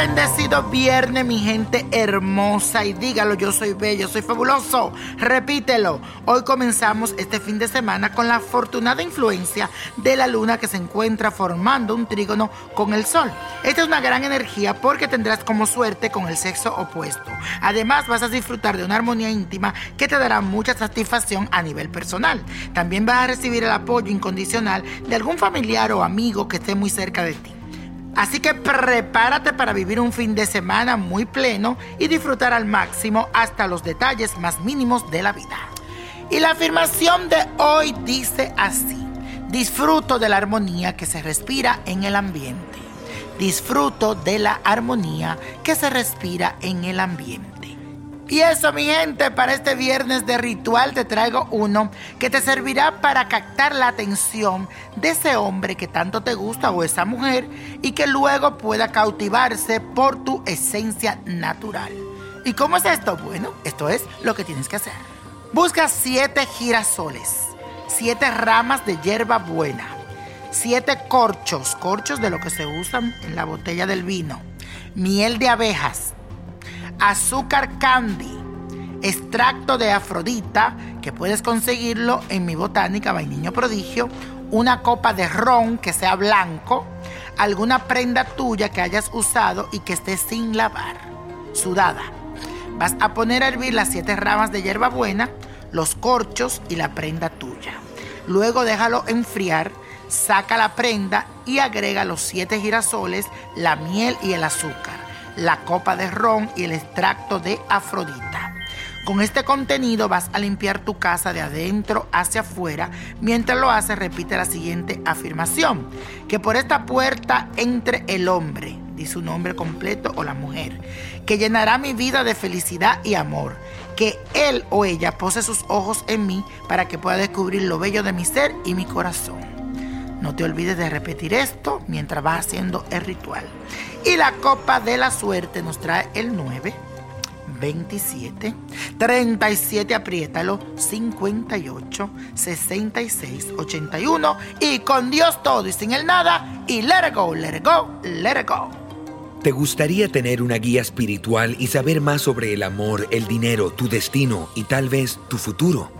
Bendecido viernes, mi gente hermosa. Y dígalo, yo soy bello, soy fabuloso. Repítelo. Hoy comenzamos este fin de semana con la afortunada influencia de la luna que se encuentra formando un trígono con el sol. Esta es una gran energía porque tendrás como suerte con el sexo opuesto. Además, vas a disfrutar de una armonía íntima que te dará mucha satisfacción a nivel personal. También vas a recibir el apoyo incondicional de algún familiar o amigo que esté muy cerca de ti. Así que prepárate para vivir un fin de semana muy pleno y disfrutar al máximo hasta los detalles más mínimos de la vida. Y la afirmación de hoy dice así, disfruto de la armonía que se respira en el ambiente. Disfruto de la armonía que se respira en el ambiente. Y eso, mi gente, para este viernes de ritual te traigo uno que te servirá para captar la atención de ese hombre que tanto te gusta o esa mujer y que luego pueda cautivarse por tu esencia natural. ¿Y cómo es esto? Bueno, esto es lo que tienes que hacer. Busca siete girasoles, siete ramas de hierba buena, siete corchos, corchos de lo que se usan en la botella del vino, miel de abejas, azúcar candy, extracto de afrodita, que puedes conseguirlo en mi botánica Vainiño Prodigio, una copa de ron que sea blanco, alguna prenda tuya que hayas usado y que esté sin lavar, sudada. Vas a poner a hervir las siete ramas de hierbabuena, los corchos y la prenda tuya. Luego déjalo enfriar, saca la prenda y agrega los siete girasoles, la miel y el azúcar la copa de ron y el extracto de Afrodita. Con este contenido vas a limpiar tu casa de adentro hacia afuera. Mientras lo haces, repite la siguiente afirmación. Que por esta puerta entre el hombre, dice su nombre completo, o la mujer, que llenará mi vida de felicidad y amor. Que él o ella pose sus ojos en mí para que pueda descubrir lo bello de mi ser y mi corazón. No te olvides de repetir esto mientras vas haciendo el ritual. Y la copa de la suerte nos trae el 9, 27, 37, apriétalo, 58, 66, 81 y con Dios todo y sin el nada y let it go, let it go, let it go. ¿Te gustaría tener una guía espiritual y saber más sobre el amor, el dinero, tu destino y tal vez tu futuro?